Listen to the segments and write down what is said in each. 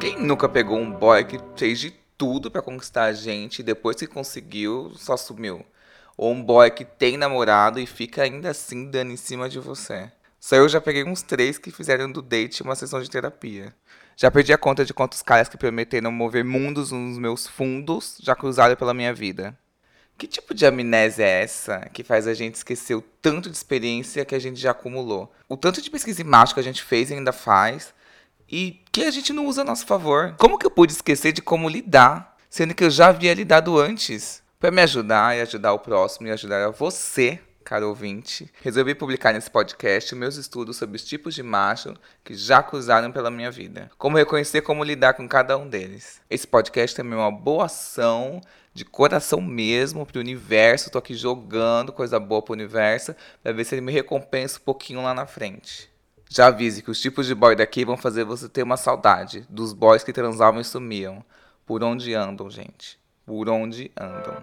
Quem nunca pegou um boy que fez de tudo pra conquistar a gente e depois que conseguiu, só sumiu? Ou um boy que tem namorado e fica ainda assim dando em cima de você? Só eu já peguei uns três que fizeram do date uma sessão de terapia. Já perdi a conta de quantos caras que prometeram mover mundos nos meus fundos já cruzaram pela minha vida. Que tipo de amnésia é essa que faz a gente esquecer o tanto de experiência que a gente já acumulou? O tanto de pesquisa e macho que a gente fez e ainda faz e que a gente não usa a nosso favor. Como que eu pude esquecer de como lidar, sendo que eu já havia lidado antes? Para me ajudar e ajudar o próximo e ajudar a você, caro ouvinte, resolvi publicar nesse podcast meus estudos sobre os tipos de macho que já cruzaram pela minha vida. Como reconhecer como lidar com cada um deles. Esse podcast também é uma boa ação de coração mesmo pro universo. Tô aqui jogando coisa boa pro universo para ver se ele me recompensa um pouquinho lá na frente. Já avise que os tipos de boy daqui vão fazer você ter uma saudade dos boys que transavam e sumiam. Por onde andam, gente? Por onde andam?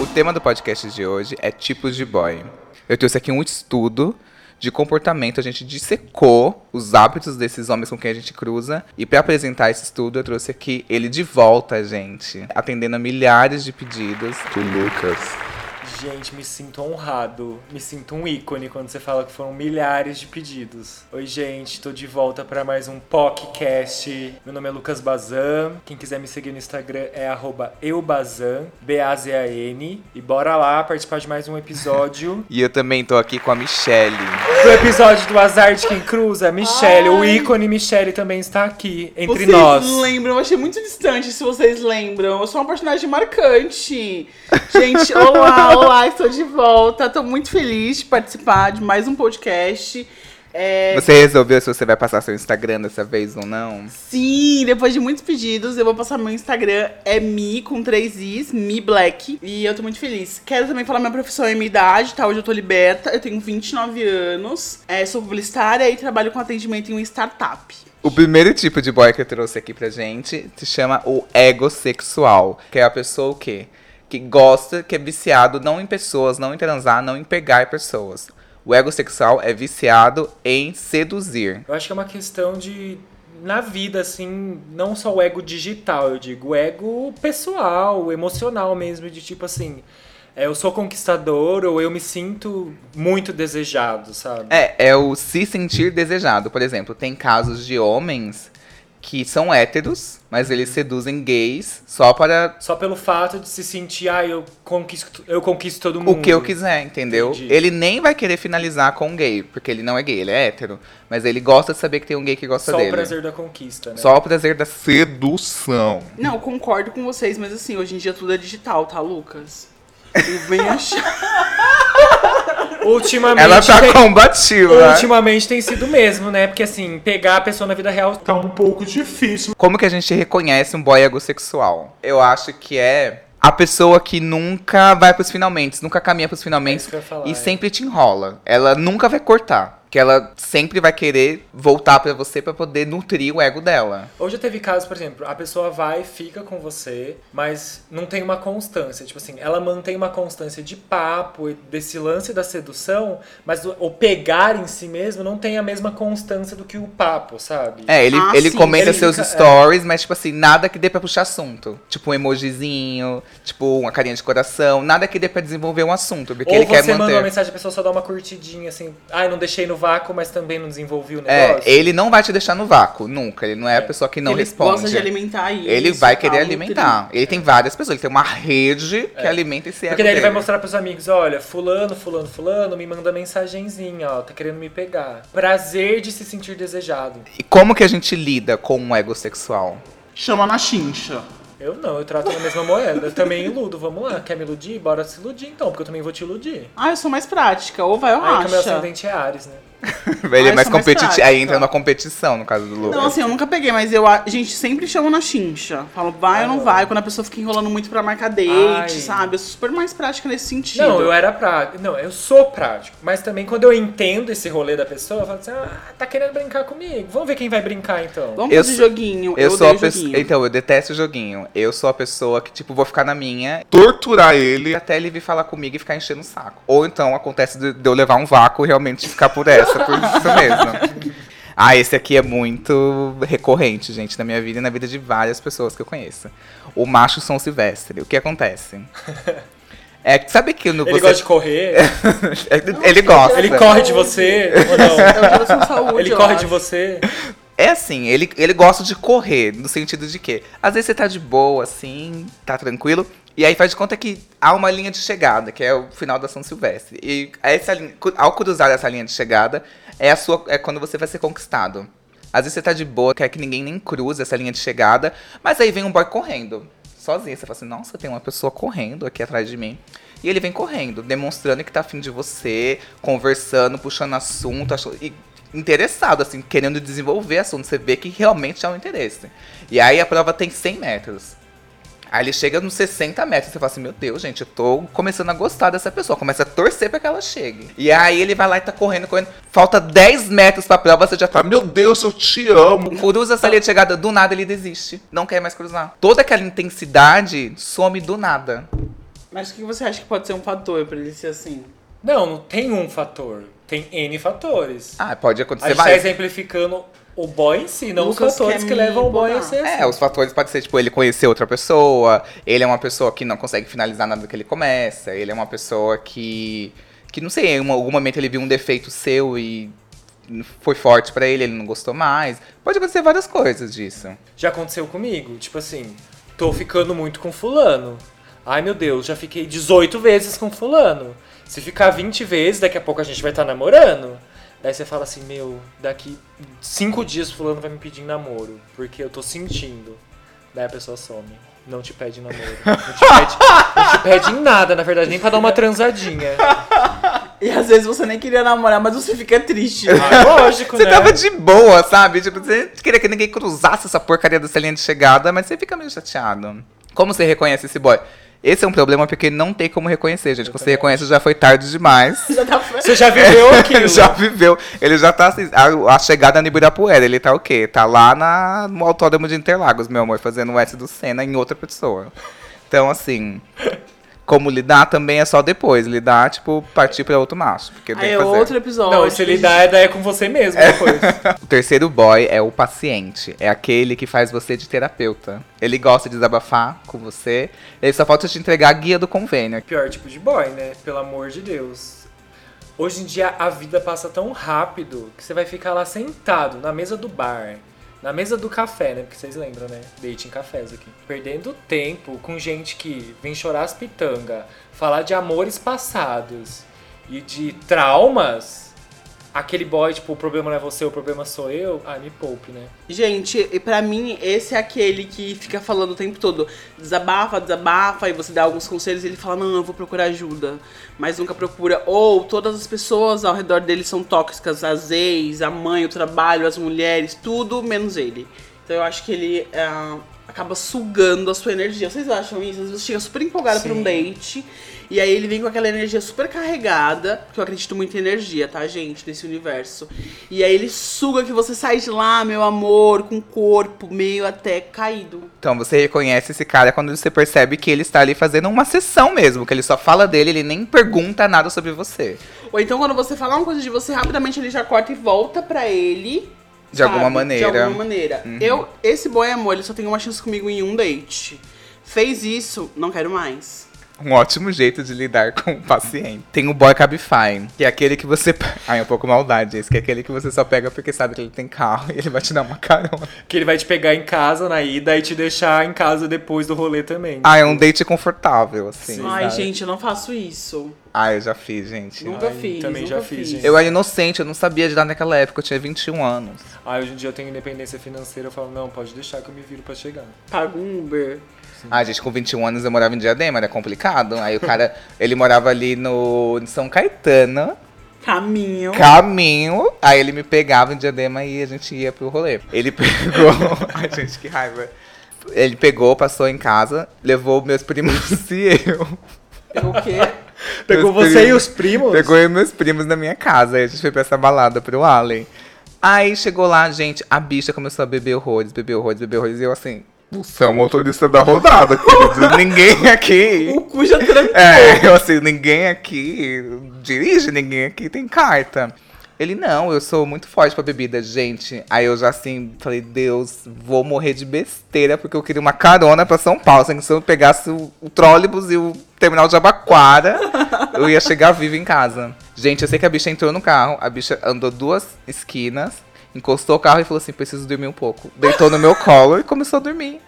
O tema do podcast de hoje é tipos de boy. Eu trouxe aqui um estudo de comportamento, a gente dissecou os hábitos desses homens com quem a gente cruza. E para apresentar esse estudo, eu trouxe aqui ele de volta, gente, atendendo a milhares de pedidos. Do Lucas. Gente, me sinto honrado. Me sinto um ícone quando você fala que foram milhares de pedidos. Oi, gente, tô de volta para mais um podcast. Meu nome é Lucas Bazan. Quem quiser me seguir no Instagram é eubazan, B-A-Z-A-N. E bora lá participar de mais um episódio. E eu também tô aqui com a Michelle. do episódio do Azar de Quem Cruza, Michelle. O ícone Michelle também está aqui entre vocês nós. não lembram? Eu achei muito distante, se vocês lembram. Eu sou uma personagem marcante. Gente, olá, olá, estou de volta. Tô muito feliz de participar de mais um podcast. É, Você resolveu se você vai passar seu Instagram dessa vez ou não? Sim, depois de muitos pedidos, eu vou passar meu Instagram, é Mi com três Is, Mi Black. E eu tô muito feliz. Quero também falar minha profissão e minha idade, tá? Hoje eu tô liberta, eu tenho 29 anos, é, sou publicitária e trabalho com atendimento em uma startup. O primeiro tipo de boy que eu trouxe aqui pra gente se chama o egossexual, que é a pessoa o quê? Que gosta, que é viciado não em pessoas, não em transar, não em pegar pessoas. O egossexual é viciado em seduzir. Eu acho que é uma questão de. Na vida, assim, não só o ego digital, eu digo, o ego pessoal, emocional mesmo, de tipo assim. é, Eu sou conquistador ou eu me sinto muito desejado, sabe? É, é o se sentir desejado. Por exemplo, tem casos de homens que são héteros, mas eles seduzem gays só para Só pelo fato de se sentir, ah, eu conquisto, eu conquisto todo mundo. o que eu quiser, entendeu? Entendi. Ele nem vai querer finalizar com um gay, porque ele não é gay, ele é hétero. Mas ele gosta de saber que tem um gay que gosta Só dele. o prazer da conquista, né? Só o prazer da sedução. Não, eu concordo com vocês, mas assim, hoje em dia tudo é digital, tá, Lucas? Eu venho achar. Ultimamente, Ela tá tem, combativa. ultimamente tem sido mesmo, né? Porque assim, pegar a pessoa na vida real Tá um pouco difícil. Como que a gente reconhece um boy egossexual? Eu acho que é a pessoa que nunca vai pros finalmente, nunca caminha pros É finalmente falar, e é. sempre te enrola. Ela nunca vai cortar. Que ela sempre vai querer voltar pra você pra poder nutrir o ego dela. Ou já teve casos, por exemplo, a pessoa vai, fica com você, mas não tem uma constância. Tipo assim, ela mantém uma constância de papo, e desse lance da sedução, mas o, pegar em si mesmo não tem a mesma constância do que o papo, sabe? É, ele, Ah, ele sim, comenta ele seus fica- stories, mas, tipo assim, nada que dê pra puxar assunto. Tipo um emojizinho, tipo uma carinha de coração, nada que dê pra desenvolver um assunto, porque Ou ele quer você manda uma manter. mensagem, a pessoa só dá uma curtidinha, assim, ai, não deixei no vácuo, mas também não desenvolvi o É, negócio. ele não vai te deixar no vácuo, nunca. Ele não é a pessoa que não ele responde. gosta de alimentar isso. Ele vai querer alimentar. Ele tem várias pessoas, ele tem uma rede que alimenta esse ego É. Porque daí ele vai mostrar pros amigos, olha, fulano, fulano, fulano, me manda mensagenzinha, ó, tá querendo me pegar. Prazer de se sentir desejado. E como que a gente lida com um ego sexual? Chama na chincha. Eu não, eu trato na mesma moeda. Eu também iludo, vamos lá. Quer me iludir? Bora se iludir então, porque eu também vou te iludir. Ah, eu sou mais prática. Ou vai ou Aí que o meu racha. ascendente é Ares, né? Ele Ah, é mais sou mais competitivo. prática. Aí entra numa competição, no caso do Lucas. Não, assim, eu nunca peguei, mas eu, a gente sempre chama na chincha. Falo, vai ou não vai, quando a pessoa fica enrolando muito pra marcar date, Ai. sabe? Eu sou super mais prática nesse sentido. Não, eu era prático. Não, eu sou prático. Mas também quando eu entendo esse rolê da pessoa, eu falo assim, ah, tá querendo brincar comigo. Vamos ver quem vai brincar então. Vamos Eu fazer sou- joguinho. Eu, Eu, sou a pessoa. Então, eu detesto joguinho. Eu sou a pessoa que, tipo, vou ficar na minha Torturar ele. até ele vir falar comigo e ficar enchendo o saco. Ou então acontece de, de eu levar um vácuo e realmente ficar por essa, por isso mesmo. Ah, esse aqui é muito recorrente, gente, na minha vida e na vida de várias pessoas que eu conheço. O macho São Silvestre. O que acontece? É, que- sabe que no Ele você... gosta de correr, ele gosta. ele corre de você ou não? Saúde, Ele corre acho. de você. É assim, ele, ele gosta de correr, no sentido de que, às vezes você tá de boa, assim, tá tranquilo, e aí faz de conta que há uma linha de chegada, que é o final da São Silvestre. E essa linha, ao cruzar essa linha de chegada, é, a sua, é quando você vai ser conquistado. Às vezes você tá de boa, quer que ninguém nem cruze essa linha de chegada, mas aí vem um boy correndo, sozinho. Você fala assim, nossa, tem uma pessoa correndo aqui atrás de mim. E ele vem correndo, demonstrando que tá afim de você, conversando, puxando assunto, e interessado, assim, querendo desenvolver assunto. Você vê que realmente há um interesse. E aí a prova tem 100 metros. Aí ele chega nos 60 metros, você fala assim, meu Deus, gente, eu tô começando a gostar dessa pessoa. Começa a torcer pra que ela chegue. E aí ele vai lá e tá correndo, correndo. Falta 10 metros pra prova, você já tá Ah, meu Deus, eu te amo. Cruza essa linha de chegada, do nada ele desiste. Não quer mais cruzar. Toda aquela intensidade some do nada. Mas o que você acha que pode ser um fator pra ele ser assim? Não, não tem um fator. Tem N fatores. Ah, pode A acontecer gente tá mais. O boy em si, não Lucas os fatores que me levam o boy a ser assim. É, os fatores podem ser, tipo, ele conhecer outra pessoa, ele é uma pessoa que não consegue finalizar nada que ele começa, ele é uma pessoa que. que não sei, em algum momento ele viu um defeito seu e foi forte pra ele, ele não gostou mais. Pode acontecer várias coisas disso. Já aconteceu comigo, tipo assim, tô ficando muito com fulano. Ai meu Deus, já fiquei 18 vezes com fulano. Se ficar 20 vezes, daqui a pouco a gente vai estar namorando. Daí você fala assim, meu, daqui 5 dias fulano vai me pedir em namoro, porque eu tô sentindo. Daí a pessoa some. Não te pede namoro. Não te pede, não te pede em nada, na verdade, nem pra dar uma transadinha. E às vezes você nem queria namorar, mas você fica triste. Ah, lógico, Você né? tava de boa, sabe? Tipo, você queria que ninguém cruzasse essa porcaria dessa linha de chegada, mas você fica meio chateado. Como você reconhece esse boy? Esse é um problema porque não tem como reconhecer, gente. Quando você reconhece, já foi tarde demais. Já tá- Você já viveu aquilo? já viveu. Ele já tá assim. A, a chegada no Ibirapuera, ele tá o quê? Tá lá na, no Autódromo de Interlagos, meu amor, fazendo o S do Senna em outra pessoa. Então, assim. Como lidar também é só depois. Lidar, tipo, partir pra outro macho. Porque tem Aí que é fazer. outro episódio. Não, se lidar é daí é com você mesmo depois. O terceiro boy é o paciente. É aquele que faz você de terapeuta. Ele gosta de desabafar com você. Ele só falta te entregar a guia do convênio. pior tipo de boy, né? Pelo amor de Deus. Hoje em dia a vida passa tão rápido que você vai ficar lá sentado na mesa do bar, na mesa do café, né? Porque vocês lembram, né? Date em cafés aqui. Perdendo tempo com gente que vem chorar as pitangas, falar de amores passados e de traumas. Aquele boy, tipo, o problema não é você, o problema sou eu. Ai, me poupe, né? Gente, e pra mim, esse é aquele que fica falando o tempo todo. Desabafa, desabafa, e você dá alguns conselhos e ele fala, não, eu vou procurar ajuda. Mas nunca procura. Ou todas as pessoas ao redor dele são tóxicas, as ex, a mãe, o trabalho, as mulheres, tudo menos ele. Então eu acho que ele é, acaba sugando a sua energia. Vocês acham isso? Às vezes chega super empolgado pra um date. E aí ele vem com aquela energia super carregada, porque eu acredito muito em energia, tá, gente, nesse universo. E aí ele suga que você sai de lá, meu amor, com o corpo meio até caído. Então você reconhece esse cara quando você percebe que ele está ali fazendo uma sessão mesmo. Que ele só fala dele, ele nem pergunta nada sobre você. Ou então quando você fala uma coisa de você, rapidamente ele já corta e volta pra ele. De alguma maneira. De alguma maneira. Uhum. Eu, esse boy amor, ele só tem uma chance comigo em um date. Fez isso, não quero mais. Um ótimo jeito de lidar com o paciente. Tem o boy Cabify, que é aquele que você. Ai, é um pouco maldade esse, que é aquele que você só pega porque sabe que ele tem carro e ele vai te dar uma carona. Que ele vai te pegar em casa na ida e te deixar em casa depois do rolê também. Ah, é um date confortável, assim. Sim. Ai, sabe? gente, eu não faço isso. Ah, eu já fiz, gente. Nunca Ai, fiz. também nunca já fiz, gente. Eu era inocente, eu não sabia de nada naquela época, eu tinha 21 anos. Ah, hoje em dia eu tenho independência financeira, eu falo, não, pode deixar que eu me viro pra chegar. Pago um Uber. Ah, gente, com 21 anos eu morava em Diadema, era complicado. Aí o cara, ele morava ali no em São Caetano. Caminho. caminho. Aí ele me pegava em diadema e a gente ia pro rolê. Ele pegou. Ai, gente, que raiva. Ele pegou, passou em casa, levou meus primos e eu. Pegou o quê? Pegou Meus você e primos- os primos? Pegou eu e meus primos na minha casa. Aí a gente foi pra essa balada pro Allen. Aí chegou lá, gente, a bicha começou a beber horrores, beber horrores, beber horrores. E eu assim, Você é o motorista da rodada, querido. ninguém aqui. O cu já trancou. É, eu assim, ninguém aqui dirige, ninguém aqui tem carta. Ele, não, eu sou muito forte pra bebida, gente. Aí eu já assim, falei, Deus, vou morrer de besteira, porque eu queria uma carona pra São Paulo. Assim, se eu pegasse o, o trólebus e o terminal de Abaquara, eu ia chegar vivo em casa. Gente, eu sei que a bicha entrou no carro, a bicha andou duas esquinas, encostou o carro e falou assim, preciso dormir um pouco. Deitou no meu colo e começou a dormir.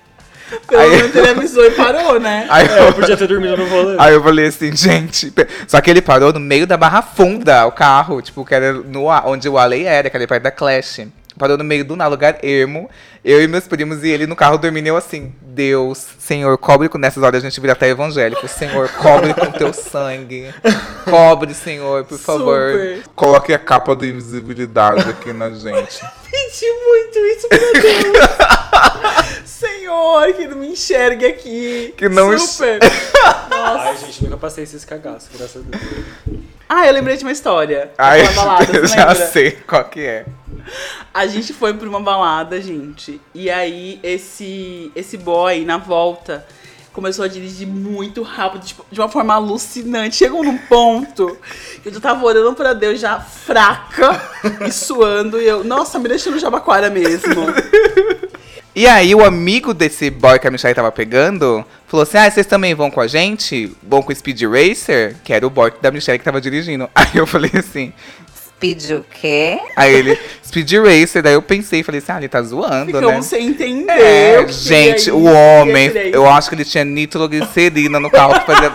Pelo Aí- menos ele avisou e parou, né? Aí É, eu podia ter dormido no rolê. Aí eu falei assim, gente. Só que ele parou no meio da Barra Funda, o carro, tipo, que era no, onde o Alley era, que era perto da Clash. Parou no meio do nada, lugar ermo. Eu e meus primos e ele no carro dormindo. Eu assim, Deus, Senhor, cobre com. Nessas horas a gente vira até evangélico. Senhor, cobre com teu sangue. Cobre, Senhor, por favor. Super. Coloque a capa de invisibilidade aqui na gente. Pedi muito isso, meu Deus. Senhor, que não me enxergue aqui. Que não Super. Nossa. Ai, gente, nunca passei esses cagaços, graças a Deus. Ah, eu lembrei de uma história. Balada, eu você já sei qual que é. A gente foi pra uma balada, gente. E aí, esse, esse boy, na volta, começou a dirigir muito rápido, tipo, de uma forma alucinante. Chegou num ponto que eu já tava orando pra Deus, já fraca e suando. E eu, nossa, me deixa no Jabaquara mesmo. E aí, o amigo desse boy que a Michelle tava pegando falou assim: Ah, vocês também vão com a gente? Vão com o Speed Racer? Que era o boy da Michelle que tava dirigindo. Aí eu falei assim. Speed o quê? Aí ele, Speed Racer. Daí eu pensei, falei assim: Ah, ele tá zoando, Ficamos né? sem entender. É, o gente, o homem, eu acho que ele tinha nitroglicerina no carro que fazia.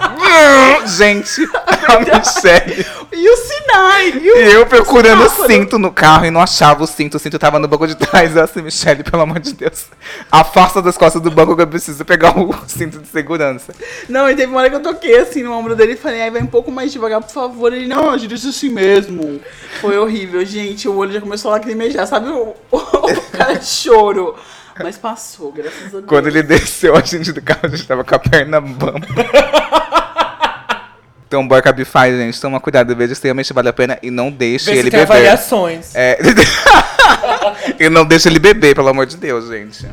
gente, a Michelle. E os sinais, viu? E eu procurando o cinto no carro e não achava o cinto. O cinto tava no banco de trás. Eu assim, Michelle, pelo amor de Deus. Afasta das costas do banco que eu preciso pegar o cinto de segurança. Não, e teve uma hora que eu toquei assim no ombro dele e falei, ai, vai um pouco mais devagar, por favor. Ele, não, eu disse assim mesmo. Foi horrível, gente. O olho já começou a lacrimejar, sabe o, o cara de choro. Mas passou, graças a Deus. Quando ele desceu, a gente do carro, a gente tava com a perna bamba. Então, boy Cabify, gente, toma cuidado, veja se realmente vale a pena e não deixe Vê se ele tem beber. avaliações. É. e não deixe ele beber, pelo amor de Deus, gente.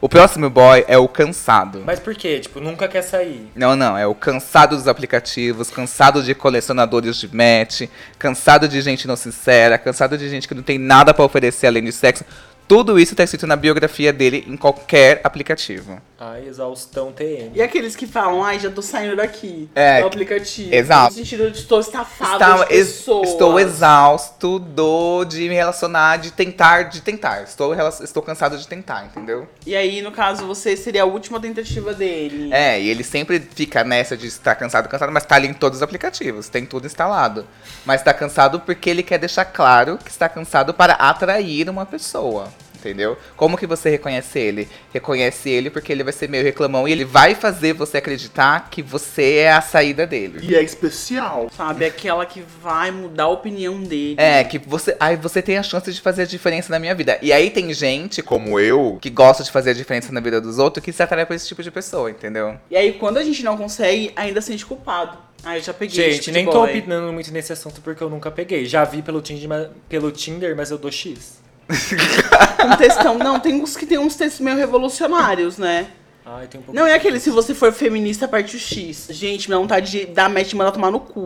O próximo boy é o cansado. Mas por quê? Tipo, nunca quer sair. Não, não, é o cansado dos aplicativos, cansado de colecionadores de match, cansado de gente não sincera, cansado de gente que não tem nada pra oferecer além de sexo. Tudo isso tá escrito na biografia dele em qualquer aplicativo. Ai, exaustão TM. E aqueles que falam, ai, já tô saindo daqui É, do aplicativo. exato. No sentido de estou estafado Está- de ex- pessoas. estou exausto do, de me relacionar, de tentar, de tentar. Estou, estou cansado de tentar, entendeu? E aí, no caso, você seria a última tentativa dele. É, e ele sempre fica nessa de estar cansado, cansado, mas tá ali em todos os aplicativos, tem tudo instalado. Mas tá cansado porque ele quer deixar claro que está cansado para atrair uma pessoa. Entendeu? Como que você reconhece ele? Reconhece ele porque ele vai ser meio reclamão e ele vai fazer você acreditar que você é a saída dele. E é especial. Sabe? Aquela que vai mudar a opinião dele. É, que você. Aí você tem a chance de fazer a diferença na minha vida. E aí tem gente Como eu. que gosta de fazer a diferença na vida dos outros que se atrai por esse tipo de pessoa, entendeu? E aí, quando a gente não consegue, ainda sente culpado. Ah, eu já peguei esse Gente, tipo nem tô opinando muito nesse assunto porque eu nunca peguei. Já vi pelo Tinder, mas, pelo Tinder, mas eu dou X. Um textão. Não, tem uns que tem uns textos meio revolucionários, né? Ai, tem um pouco Não é aquele se você for feminista, parte o X. Gente, minha vontade de dar match e mandar tomar no cu.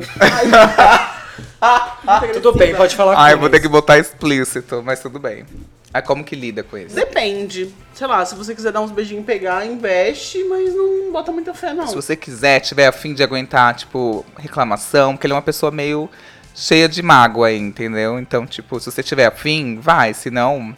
Ai. Tudo bem, pode falar Ah, com eu vou ter que botar explícito, mas tudo bem. Aí como que lida com isso? Depende. Sei lá, se você quiser dar uns beijinhos e pegar, investe, mas não bota muita fé, não. Se você quiser, tiver afim de aguentar, tipo, reclamação, porque ele é uma pessoa meio cheia de mágoa aí, entendeu? Então, tipo, se você tiver afim, vai, se não,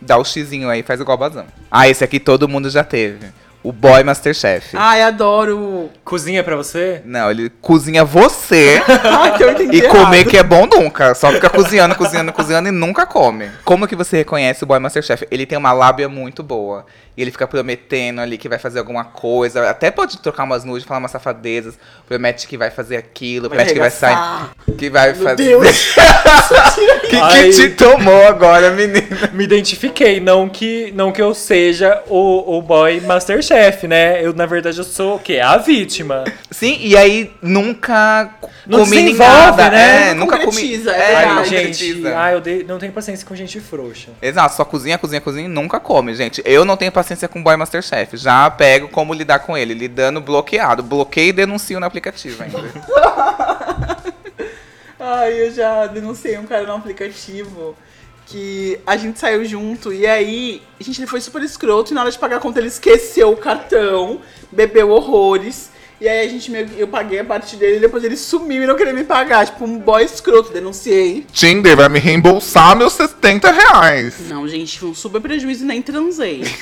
dá o xizinho aí, faz igual o bazão. Ah, esse aqui todo mundo já teve. O boy Masterchef. Ai, adoro. Cozinha pra você? Não, ele cozinha você Ai, que eu entendi e comer errado. que é bom nunca. Só fica cozinhando, cozinhando, cozinhando e nunca come. Como que você reconhece o boy Masterchef? Ele tem uma lábia muito boa. E ele fica prometendo ali que vai fazer alguma coisa. Até pode trocar umas nudes, falar umas safadezas. Promete que vai fazer aquilo, promete que vai sair. Que vai Meu fazer. Deus. que, que te tomou agora, menina? Me identifiquei, não que, não que eu seja o, o boy Masterchef, né? Eu, na verdade, eu sou o quê? A vítima. Sim, e aí nunca Não desenvolve, nada, né? É, nunca comi. É É, não Ai, gente, ai, eu dei- não tenho paciência com gente frouxa. Exato, só cozinha, cozinha, cozinha e nunca come, gente. Eu não tenho paciência com boy Masterchef. Já pego como lidar com ele, lidando bloqueado. Bloqueio e denuncio no aplicativo ainda. Ai, eu já denunciei um cara no aplicativo que a gente saiu junto e aí, gente, ele foi super escroto e na hora de pagar a conta ele esqueceu o cartão, bebeu horrores. E aí a gente meio que- eu paguei a parte dele e depois ele sumiu e não queria me pagar. Tipo, um boy escroto, denunciei. Tinder vai me reembolsar meus 70 reais. Não, gente, foi um super prejuízo e nem transei.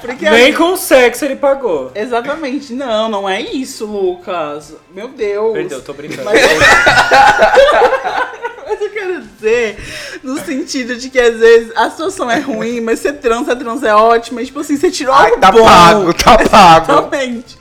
Porque Nem aí- com sexo ele pagou. Exatamente, não, não é isso, Lucas. Meu Deus. Perdeu, tô brincando. Mas, mas eu quero dizer, no sentido de que às vezes a situação é ruim, mas você transa, a transa é ótima, e tipo assim, você tirou Ai, algo tá bom. pago, tá pago. Totalmente.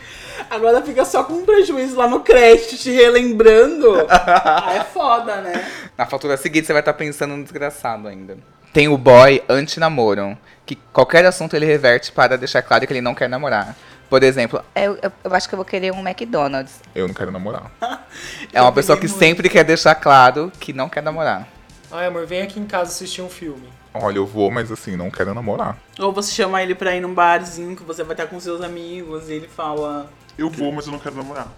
Agora fica só com um prejuízo lá no crédito, te relembrando. ah, é foda, né? Na fatura seguinte você vai estar pensando no desgraçado ainda. Tem o boy anti-namoro, que qualquer assunto ele reverte para deixar claro que ele não quer namorar. Por exemplo, Eu, eu, eu acho que eu vou querer um McDonald's. Eu não quero namorar. é uma pessoa que muito. sempre quer deixar claro que não quer namorar. Ai, amor, vem aqui em casa assistir um filme. Olha, eu vou, mas assim, não quero namorar. Ou você chama ele pra ir num barzinho que você vai estar com seus amigos e ele fala. Eu vou, mas eu não quero namorar.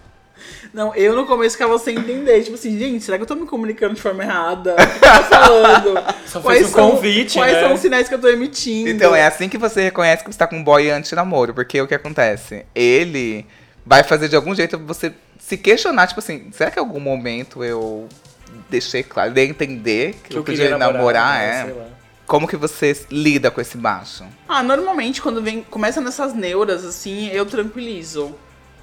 Não, eu no começo ficava sem entender. Tipo assim, gente, será que eu tô me comunicando de forma errada? O que eu tô falando? Só fez um convite, Quais né? são os sinais que eu tô emitindo? Então é assim que você reconhece que você tá com um boy anti-namoro, porque o que acontece? Ele vai fazer de algum jeito você se questionar, tipo assim, será que em algum momento eu deixei claro, dei a entender que, eu, podia namorar, né? é? Sei lá. Como que você lida com esse baixo? Ah, normalmente quando vem, começa nessas neuras, assim, eu tranquilizo.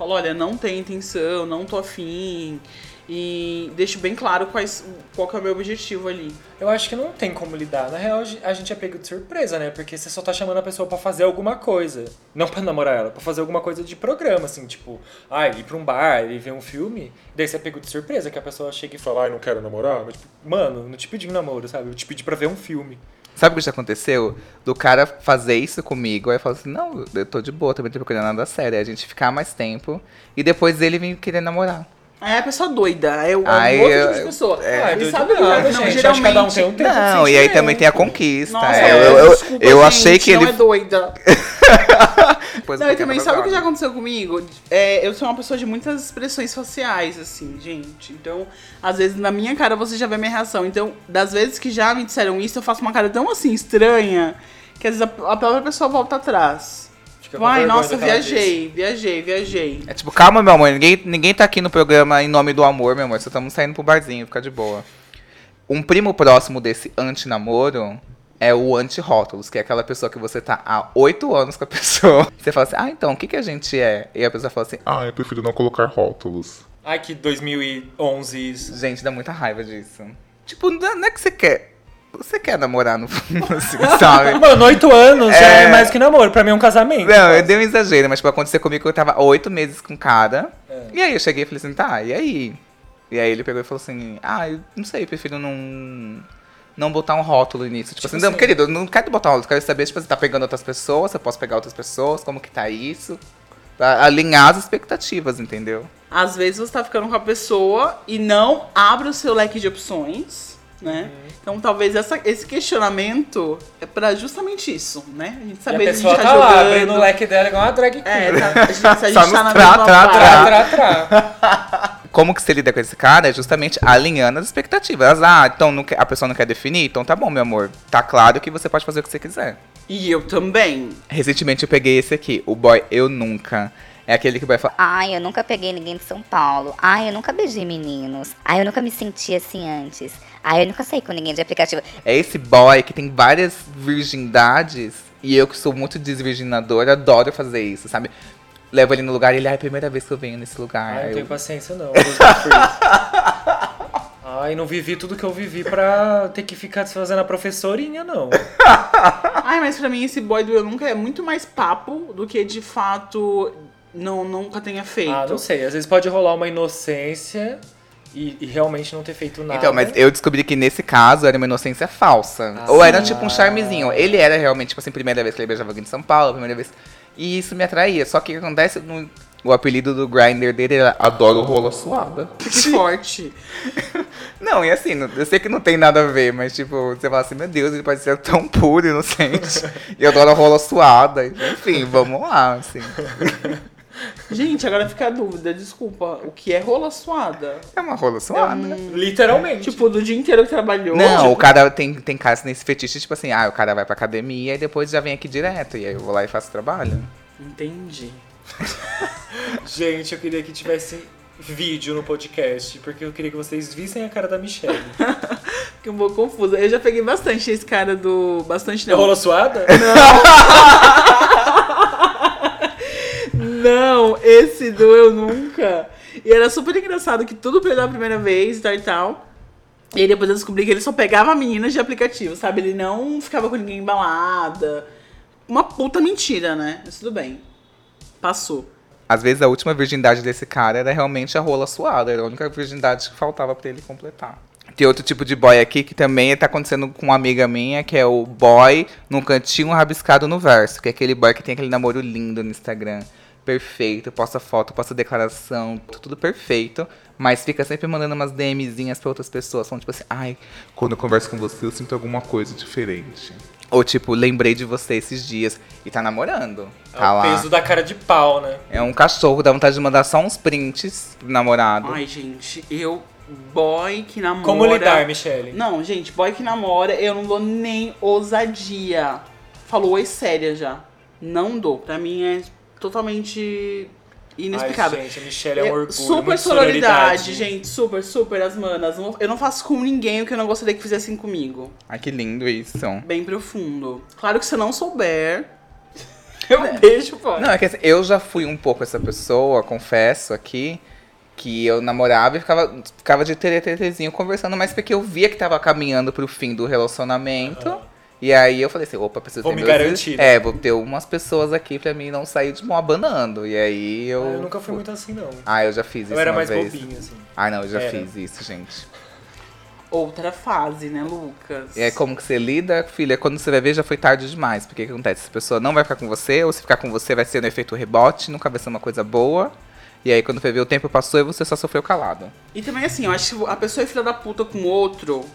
Falo, olha, não tem intenção, não tô afim. E deixo bem claro quais, qual que é o meu objetivo ali. Eu acho que não tem como lidar. Na real, a gente é pego de surpresa, né? Porque você só tá chamando a pessoa pra fazer alguma coisa. Não pra namorar ela, pra fazer alguma coisa de programa, assim, tipo, ah, ir pra um bar e ver um filme. Daí você é pego de surpresa que a pessoa chega e fala, ai, não quero namorar. Mas, tipo, mano, não te pedi um namoro, sabe? Eu te pedi pra ver um filme. Sabe o que já aconteceu? Do cara fazer isso comigo, aí eu falo assim, não, eu tô de boa, também não tô procurando nada sério. Aí a gente ficar mais tempo e depois ele vir querer namorar. Aí é a pessoa doida, é o, é um Aí outro eu- tipo de pessoa. é. Ele doido sabe nada, nada, não, gente. Acho que cada um tem um tempo Não, e aí também tem a conquista. Nossa, é, é, eu eu, desculpa, eu gente, achei que não ele. é doida. Depois Não, e também sabe o que já aconteceu comigo? É, eu sou uma pessoa de muitas expressões faciais, assim, gente. Então, às vezes na minha cara você já vê a minha reação. Então, das vezes que já me disseram isso, eu faço uma cara tão assim estranha que às vezes a, a própria pessoa volta atrás. Com Ai, nossa, viajei, viajei, viajei. É tipo, calma, meu amor, ninguém, ninguém tá aqui no programa em nome do amor, meu amor. Só estamos saindo pro barzinho, fica de boa. Um primo próximo desse anti-namoro é o anti-rótulos, que é aquela pessoa que você tá há oito anos com a pessoa. Você fala assim, ah, então, o que, que a gente é? E a pessoa fala assim, Ah, eu prefiro não colocar rótulos. Ai, que 2011 isso. gente, dá muita raiva disso. Tipo, não não é que você quer. Você quer namorar no fundo, assim, sabe? Mano, oito anos já É. é mais que namoro. Pra mim é um casamento. Não, eu dei um exagero, mas tipo, aconteceu comigo que eu tava oito meses com o cara. É. E aí eu cheguei e falei assim, tá, e aí? E aí ele pegou e falou assim, ah, eu não sei, eu prefiro não. Não botar um rótulo nisso. Tipo, Tipo assim, não, assim- querido, eu não quero botar um rótulo, eu quero saber, tipo, você tá pegando outras pessoas, você posso pegar outras pessoas, como que tá isso. Pra alinhar as expectativas, entendeu? Às vezes você tá ficando com a pessoa e não abre o seu leque de opções, né? Uhum. Então talvez essa, esse questionamento é pra justamente isso, né? A gente E a saber se a pessoa gente tá tá lá, jogando. abrindo o leque dela igual uma drag queen. É, tá, a gente, se a gente Só tá no na tra, mesma tra. Trá, trá, trá. Como que você lida com esse cara é justamente alinhando as expectativas. Ah, então não quer- a pessoa não quer definir? Então tá bom, meu amor. Tá claro que você pode fazer o que você quiser. E eu também. Recentemente eu peguei esse aqui, o boy Eu Nunca. É aquele que vai falar. Ai, eu nunca peguei ninguém de São Paulo. Ai, eu nunca beijei meninos. Ai, eu nunca me senti assim antes. Ai, eu nunca saí com ninguém de aplicativo. É esse boy que tem várias virgindades. E eu que sou muito desvirginador, adoro fazer isso, sabe? Levo ele no lugar e ele, ah, é a primeira vez que eu venho nesse lugar. Ai, Aí não eu- tenho paciência não. Ai, não vivi tudo que eu vivi pra ter que ficar fazendo a professorinha, não. Ai, mas pra mim esse boy do eu nunca é muito mais papo do que de fato não, nunca tenha feito. Ah, não sei. Às vezes pode rolar uma inocência e, e realmente não ter feito nada. Então, mas eu descobri que nesse caso era uma inocência falsa. Ah, Ou era tipo um charmezinho. Ele era realmente, tipo assim, primeira vez que ele beijava alguém de São Paulo, primeira vez. E isso me atraía. Só que o que acontece no. O apelido do grinder dele era Adoro Rola Suada. Que forte. Não, e assim, eu sei que não tem nada a ver, mas tipo, você fala assim, meu Deus, ele pode ser tão puro, inocente. e adora rola suada. Enfim, vamos lá, assim. Gente, agora fica a dúvida, desculpa. O que é rola suada? É uma rola suada. Literalmente. Tipo, do dia inteiro que trabalhou? Não, tipo, o cara tem, tem casos nesse fetiche, tipo assim, ah, o cara vai pra academia e depois já vem aqui direto. E aí eu vou lá e faço trabalho. Entendi. Gente, eu queria que tivesse vídeo no podcast, porque eu queria que vocês vissem a cara da Michelle. Fiquei um pouco confusa. Eu já peguei bastante esse cara do. Bastante É não. rola suada? Não, esse do eu nunca. E era super engraçado que tudo perdeu a primeira vez e tal e tal. E depois eu descobri que ele só pegava meninas de aplicativo, sabe? Ele não ficava com ninguém em balada. Uma puta mentira, né? Mas tudo bem. Passou. Às vezes a última virgindade desse cara era realmente a rola suada. Era a única virgindade que faltava pra ele completar. Tem outro tipo de boy aqui que também tá acontecendo com uma amiga minha, que é o boy num cantinho rabiscado no verso. Que é aquele boy que tem aquele namoro lindo no Instagram. Perfeito, posta foto, posta declaração, tudo perfeito. Mas fica sempre mandando umas DMzinhas pra outras pessoas, falando tipo assim, ai. Quando eu converso com você, eu sinto alguma coisa diferente. Ou tipo, lembrei de você esses dias. E tá namorando. É Tá o lá. peso da cara de pau, né? É um cachorro, dá vontade de mandar só uns prints pro namorado. Ai, gente, eu. Boy que namora. Como lidar, Michelle? Não, gente, boy que namora, eu não dou nem ousadia. Falou oi séria já. Não dou. Pra mim é totalmente inexplicável. Ai, gente, a Michelle é um Eu- orgulho. super muito sororidade, gente. Super, super, as manas. Eu não faço com ninguém o que eu não gostaria que fizessem comigo. Ai, que lindo isso. Bem profundo. Claro que se eu não souber, eu beijo fora. Não, é que assim, eu já fui um pouco essa pessoa, confesso aqui, que eu namorava e ficava, ficava de tereterezinho conversando, mas porque eu via que tava caminhando pro fim do relacionamento. E aí eu falei assim, opa, preciso Vou ter me meus- garantir, né? É, vou ter umas pessoas aqui pra mim não sair de mão abanando. E aí eu. Ah, eu nunca fui muito assim, não. Ah, eu já fiz isso. Eu era uma mais vez. bobinho, assim. Ah, não, eu já Era. fiz isso, gente. Outra fase, né, Lucas? E aí, como que você lida, filha? Quando você vai ver, já foi tarde demais. Porque o que acontece? Essa pessoa não vai ficar com você, ou se ficar com você, vai ser no efeito rebote, nunca vai ser uma coisa boa. E aí, quando vai ver, o tempo passou e você só sofreu calado. E também assim, eu acho que a pessoa é filha da puta com o outro,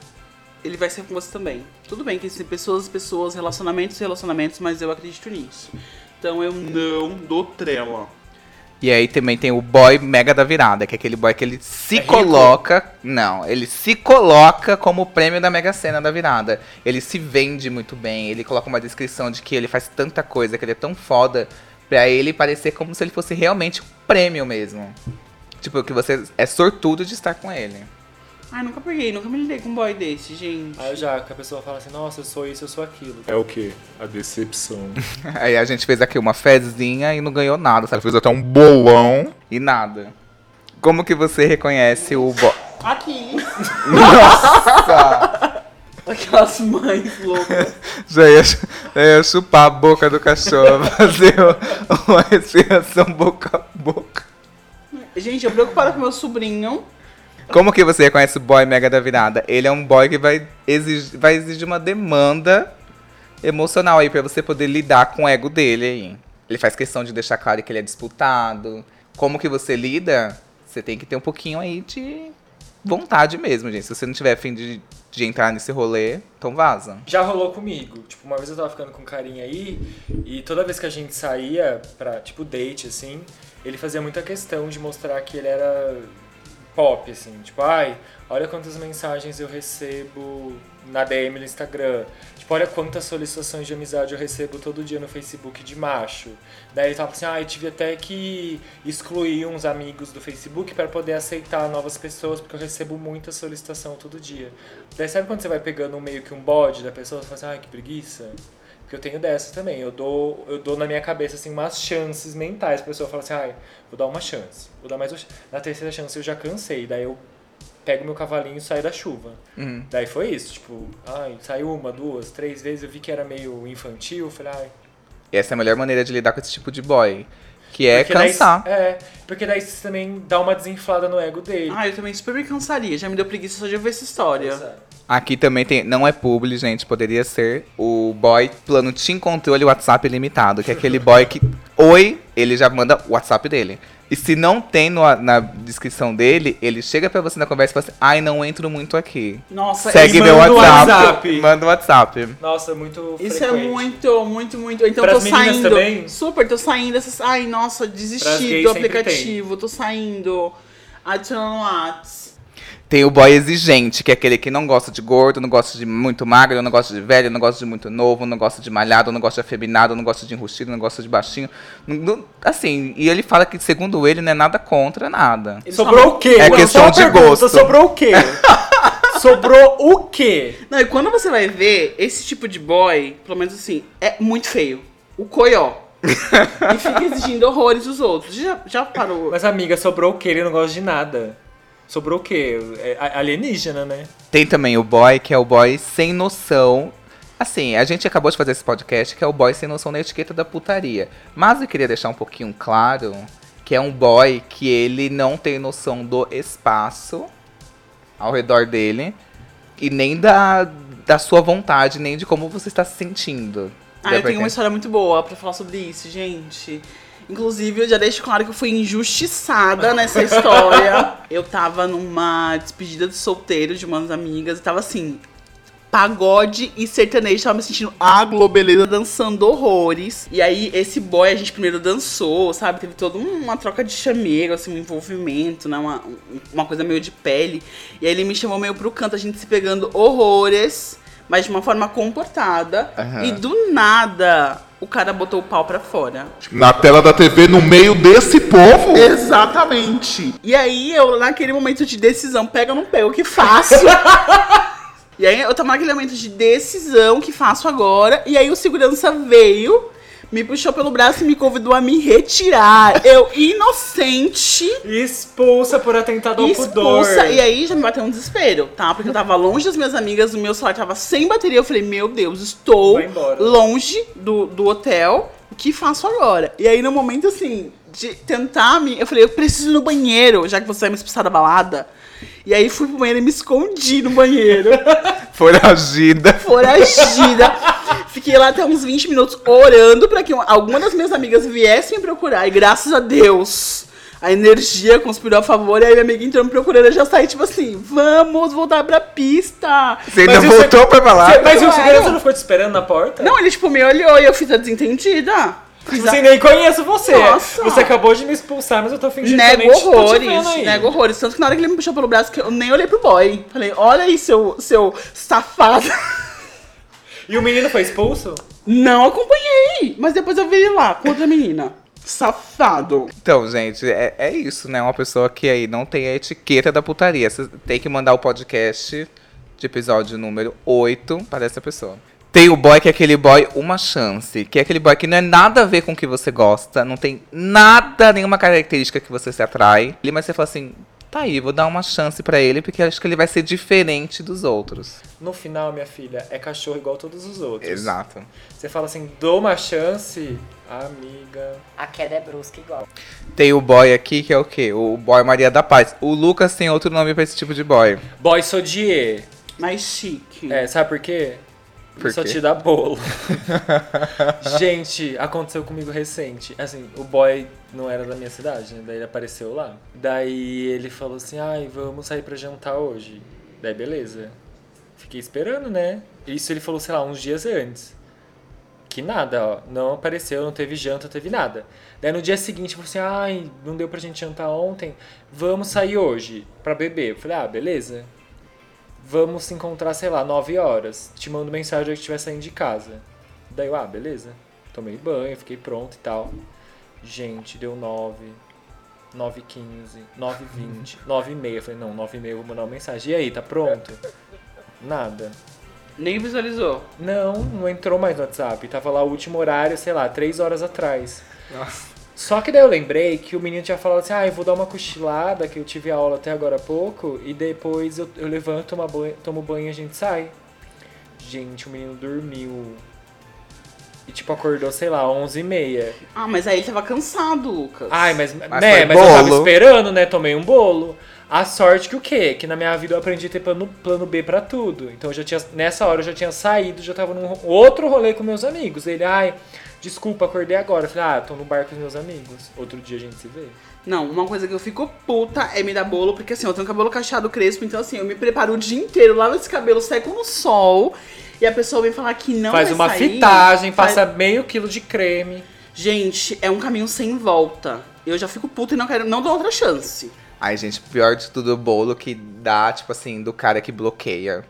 ele vai ser com você também. Tudo bem que existem pessoas, pessoas, relacionamentos, relacionamentos, mas eu acredito nisso. Então eu não dou trela. E aí também tem o boy mega da virada, que é aquele boy que ele se É rico? coloca. Não, ele se coloca como o prêmio da Mega Sena da virada. Ele se vende muito bem, ele coloca uma descrição de que ele faz tanta coisa, que ele é tão foda, pra ele parecer como se ele fosse realmente o prêmio mesmo. Tipo, que você é sortudo de estar com ele. Ai, nunca peguei, nunca me lidei com um boy desse, gente. Aí já que a pessoa fala assim, nossa, eu sou isso, eu sou aquilo. É o quê? A decepção. Aí a gente fez aqui uma fezinha e não ganhou nada, sabe? Fez até um bolão. E nada. Como que você reconhece o boy? Aqui! Nossa! Aquelas mães loucas. Já ia, já ia chupar a boca do cachorro, fazer uma respiração boca a boca. Gente, eu preocupada com meu sobrinho. Como que você reconhece o boy mega da virada? Ele é um boy que vai exigir, vai exigir uma demanda emocional aí pra você poder lidar com o ego dele aí. Ele faz questão de deixar claro que ele é disputado. Como que você lida? Você tem que ter um pouquinho aí de vontade mesmo, gente. Se você não tiver fim de, de entrar nesse rolê, então vaza. Já rolou comigo. Tipo, uma vez eu tava ficando com um carinha aí, e toda vez que a gente saía pra, tipo, date, assim, ele fazia muita questão de mostrar que ele era pop, assim. Tipo, ai, olha quantas mensagens eu recebo na DM no Instagram. Tipo, olha quantas solicitações de amizade eu recebo todo dia no Facebook de macho. Daí ele tava assim, ai, tive até que excluir uns amigos do Facebook pra poder aceitar novas pessoas, porque eu recebo muita solicitação todo dia. Daí sabe quando você vai pegando meio que um bode da pessoa, você fala assim, ai, que preguiça. Porque eu tenho dessa também. Eu dou, eu dou na minha cabeça assim umas chances mentais. A pessoa fala assim, ai, vou dar uma chance. Vou dar mais uma chance. Na terceira chance eu já cansei. Daí eu pego meu cavalinho e saio da chuva. Uhum. Daí foi isso, tipo, ai, saiu uma, duas, três vezes, eu vi que era meio infantil, falei, ai. Essa é a melhor maneira de lidar com esse tipo de boy. Que é Porque daí- cansar. é, porque daí você também dá uma desinflada no ego dele. Ah, eu também super me cansaria. Já me deu preguiça só de ver essa história. Exato. Aqui também tem. Não é publi, gente. Poderia ser o boy plano Team Controle WhatsApp limitado. Que é aquele boy que. Oi, ele já manda o WhatsApp dele. E se não tem no- na descrição dele, ele chega pra você na conversa e fala assim: Ai, não entro muito aqui. Nossa, Segue ele meu WhatsApp. WhatsApp. Manda o WhatsApp. Nossa, muito Isso é frequente. muito, muito, muito. Então Pras tô saindo. também? Super, tô saindo dessas. Ai, nossa, desisti do aplicativo. Tô saindo. Adicionando Whats. Tem o boy exigente, que é aquele que não gosta de gordo, não gosta de muito magro, não gosta de velho, não gosta de muito novo, não gosta de malhado, não gosta de afeminado, não gosta de enrustido, não gosta de baixinho. Não- não- assim, e ele fala que, segundo ele, não é nada contra nada. Ele Sobrou o quê? É Só questão uma de pergunta, gosto. Sobrou o quê? Sobrou o quê? Não, e quando você vai ver, esse tipo de boy, pelo menos assim, é muito feio. O coió. e fica exigindo horrores dos outros. Já, já parou? Mas amiga, sobrou o quê? Ele não gosta de nada. Sobrou o quê? É alienígena, né? Tem também o boy, que é o boy sem noção. Assim, a gente acabou de fazer esse podcast, que é o boy sem noção na etiqueta da putaria. Mas eu queria deixar um pouquinho claro que é um boy que ele não tem noção do espaço ao redor dele e nem da, da sua vontade, nem de como você está se sentindo. Ah, eu tenho uma história muito boa pra falar sobre isso, gente. Inclusive, eu já deixo claro que eu fui injustiçada nessa história. eu tava numa despedida de solteiro de umas amigas e tava assim. Pagode e sertanejo, tava me sentindo a globeleza dançando horrores. E aí, esse boy, a gente primeiro dançou, sabe? Teve toda uma troca de chamego, assim, um envolvimento, né? Uma, uma coisa meio de pele. E aí, ele me chamou meio pro canto, a gente se pegando horrores, mas de uma forma comportada. Aham. E do nada, o cara botou o pau pra fora. Na tela da TV, no meio desse povo. Exatamente. E aí, eu, naquele momento de decisão, pega ou não pega, o que faço? e aí, eu tava naquele momento de decisão, o que faço agora? E aí, o segurança veio, me puxou pelo braço e me convidou a me retirar. Eu, inocente, Expulsa por atentado ao pudor. expulsa. E aí, já me bateu um desespero, tá? Porque eu tava longe das minhas amigas, o meu celular tava sem bateria. Eu falei, meu Deus, estou longe do, do hotel. O que faço agora? E aí, no momento, assim, de tentar me. Eu falei, eu preciso ir no banheiro, já que você vai me expulsar da balada. E aí, fui pro banheiro e me escondi no banheiro. Foragida. foragida. Fiquei lá até uns 20 minutos orando pra que uma- alguma das minhas amigas viessem me procurar. E graças a Deus, a energia conspirou a favor. E aí minha amiga entrou me procurando. Eu já saí tipo assim: vamos voltar pra pista. Você ainda Mas voltou seg- pra falar? Mas o segurança não ficou te esperando na porta? Não, ele tipo me olhou e eu fiz a desentendida. Tipo assim, nem conheço você. Nossa. Você acabou de me expulsar, mas eu tô fingindo Nego que eu nem te te horrores, vendo aí. nego horrores. Tanto que na hora que ele me puxou pelo braço, que eu nem olhei pro boy. Falei, olha aí, seu, seu safado. E o menino foi expulso? Não acompanhei. Mas depois eu vi ele lá com outra menina. Safado. Então, gente, é, é isso, né? Uma pessoa que aí não tem a etiqueta da putaria. Você tem que mandar o podcast de episódio número 8 para essa pessoa. Tem o boy que é aquele boy uma chance, que é aquele boy que não é nada a ver com o que você gosta, não tem nada, nenhuma característica que você se atrai. Mas você fala assim, tá aí, vou dar uma chance pra ele, porque acho que ele vai ser diferente dos outros. No final, minha filha, é cachorro igual todos os outros. Exato. Você fala assim, dou uma chance, amiga. A queda é brusca igual. Tem o boy aqui que é o quê? O boy Maria da Paz. O Lucas tem outro nome pra esse tipo de boy. Boy sodier. Mais chique. É, sabe por quê? Por Só te dá bolo. Gente, aconteceu comigo recente. Assim, o boy não era da minha cidade, né? Daí ele apareceu lá. Daí ele falou assim: ai, vamos sair pra jantar hoje. Daí beleza. Fiquei esperando, né? Isso ele falou, sei lá, uns dias antes. Que nada, ó. Não apareceu, não teve janta, não teve nada. Daí no dia seguinte, falou assim: ai, não deu pra gente jantar ontem. Vamos sair hoje pra beber. Eu falei: ah, beleza. Vamos se encontrar, sei lá, 9 horas. Te mando mensagem que estiver saindo de casa. Daí eu, ah, beleza. Tomei banho, fiquei pronto e tal. Gente, deu 9, 9 15, 9 20, 9 e meia. Eu falei, não, 9 e meia eu vou mandar uma mensagem. E aí, tá pronto? Nada. Nem visualizou. Não, não entrou mais no WhatsApp. Tava lá o último horário, sei lá, 3 horas atrás. Só que daí eu lembrei que o menino tinha falado assim, ah, eu vou dar uma cochilada, que eu tive aula até agora há pouco, e depois eu, eu levanto, tomo banho, tomo banho e a gente sai. Gente, o menino dormiu. E tipo, acordou, sei lá, 11h30. Ah, mas aí ele tava cansado, Lucas. Ai, mas, Mas né, mas eu tava bolo. esperando, né? Tomei um bolo. A sorte que o quê? Que na minha vida eu aprendi a ter plano, plano B pra tudo. Então eu já tinha, nessa hora eu já tinha saído, já tava num ro- outro rolê com meus amigos. Ele, ai, desculpa, acordei agora. Eu falei, ah, tô no bar com os meus amigos. Outro dia a gente se vê. Não, uma coisa que eu fico puta é me dar bolo, porque assim, eu tenho cabelo cacheado crespo, então assim, eu me preparo o dia inteiro, lavo esse cabelo, seco no sol, e a pessoa vem falar que não Faz uma sair, fitagem, faz- passa meio quilo de creme. Gente, é um caminho sem volta. Eu já fico puta e não quero, não dou outra chance. Ai, gente, pior de tudo o bolo que dá, tipo assim, do cara que bloqueia.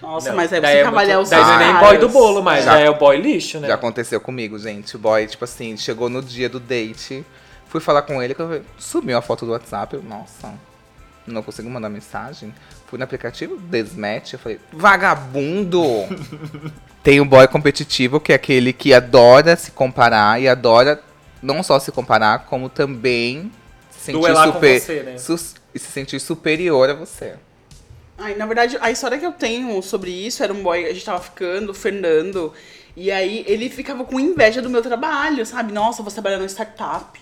Nossa, Não, mas aí você é trabalhar muito- os Daí não é nem boy do bolo, mas Já- já é o boy lixo, né? Já aconteceu comigo, gente. O boy, tipo assim, chegou no dia do date, fui falar com ele, que eu- sumiu a foto do WhatsApp. Eu, nossa, não consigo mandar mensagem. Fui no aplicativo, desmatch, eu falei, vagabundo! Tem o boy competitivo, que é aquele que adora se comparar e adora não só se comparar, como também sentir super. você, né? e se sentir superior a você. Ai, na verdade, a história que eu tenho sobre isso era um boy, a gente tava ficando, o Fernando, e aí ele ficava com inveja do meu trabalho, sabe? Nossa, você trabalha numa startup.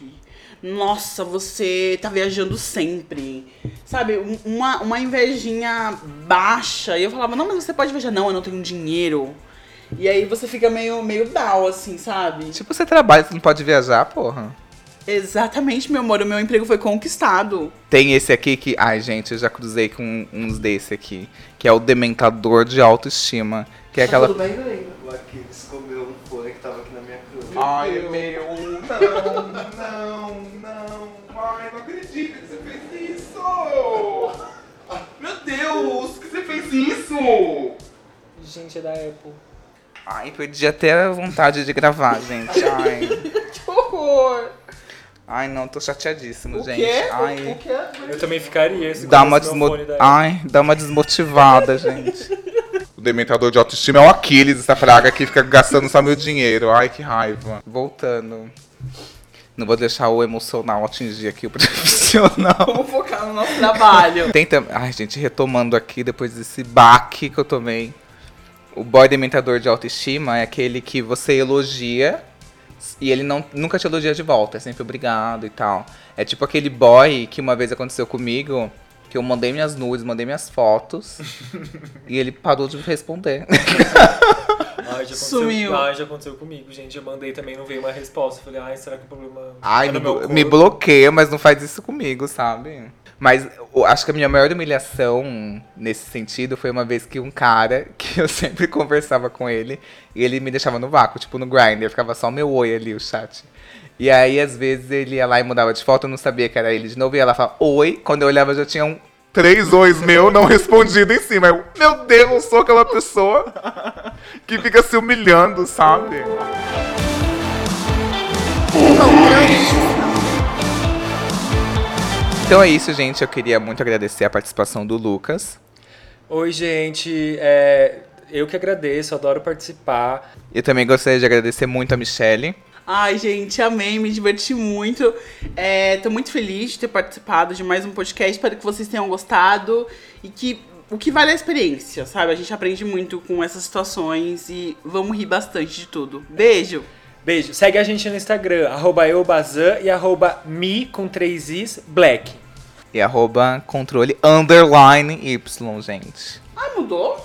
Nossa, você tá viajando sempre. Sabe? Um- Uma, uma invejinha baixa. E eu falava, não, mas você pode viajar. Não, eu não tenho dinheiro. E aí você fica meio, meio down, assim, sabe? Tipo, você trabalha, você não pode viajar, porra. Exatamente, meu amor. O meu emprego foi conquistado. Tem esse aqui que. Ai, gente, eu já cruzei com uns desse aqui. Que é o dementador de autoestima. Que é aquela. Tudo bem? O Aquiles comeu um fone que tava aqui na minha cama. Ai, meu, não, não, não. Ai, não acredito que você fez isso. Meu Deus, que você fez isso? Gente, é da Apple. Ai, perdi até a vontade de gravar, gente. Ai. Que horror! Ai, não, tô chateadíssimo, O gente. quê? Ai. O quê? Eu também ficaria se Dá uma, desmo... Ai, dá uma desmotivada, gente. O dementador de autoestima é o Aquiles, essa praga que fica gastando só meu dinheiro. Ai, que raiva. Voltando. Não vou deixar o emocional atingir aqui o profissional. Vamos focar no nosso trabalho. Tem tam- Ai, gente, retomando aqui, depois desse baque que eu tomei. O boy dementador de autoestima é aquele que você elogia e ele não, nunca te elogia de volta, é sempre obrigado e tal. É tipo aquele boy que uma vez aconteceu comigo, que eu mandei minhas nudes, mandei minhas fotos e ele parou de responder. Ai, já aconteceu, Sumiu. Ai, já aconteceu comigo, gente. Eu mandei também, não veio uma resposta. Falei, ai, será que o problema Ai, é me, me bloqueia, mas não faz isso comigo, sabe? Mas eu acho que a minha maior humilhação nesse sentido foi uma vez que um cara, que eu sempre conversava com ele, e ele me deixava no vácuo, tipo no Grindr, ficava só o meu oi ali, o chat. E aí, às vezes, ele ia lá e mudava de foto, eu não sabia que era ele de novo, e ela falava oi, quando eu olhava já tinha um. Três ois meu não respondido em cima. Eu, meu Deus, eu sou aquela pessoa que fica se humilhando, sabe? Então é isso, gente. Eu queria muito agradecer a participação do Lucas. Oi, gente. É, eu que agradeço, adoro participar. Eu também gostaria de agradecer muito a Michelle. Ai, gente, amei, me diverti muito. É, tô muito feliz de ter participado de mais um podcast. Espero que vocês tenham gostado e que o que vale é a experiência, sabe? A gente aprende muito com essas situações e vamos rir bastante de tudo. Beijo! Beijo. Segue a gente no Instagram, arroba eubazan e arroba mi com três is black. E arroba controle underline Y, gente. Ai, mudou?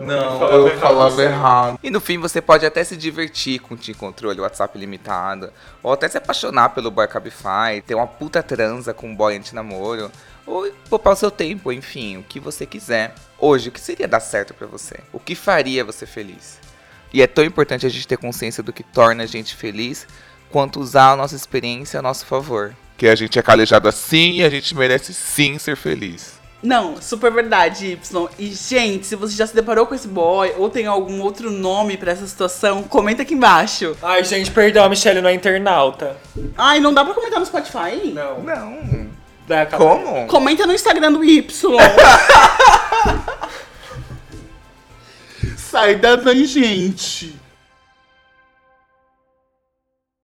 Não, eu falava errado. E no fim você pode até se divertir com o Team Controle, WhatsApp limitado. Ou até se apaixonar pelo boy Cabify, ter uma puta transa com um boy anti-namoro. Ou poupar o seu tempo, enfim, o que você quiser. Hoje, o que seria dar certo pra você? O que faria você feliz? E é tão importante a gente ter consciência do que torna a gente feliz, quanto usar a nossa experiência a nosso favor. Que a gente é calejado assim e a gente merece sim ser feliz. Não, super verdade, Y. E, gente, se você já se deparou com esse boy ou tem algum outro nome pra essa situação, comenta aqui embaixo. Ai, gente, perdão, a Michelle não é internauta. Ai, não dá pra comentar no Spotify? Não. Não. Como? Comenta no Instagram do Y. Sai da tangente.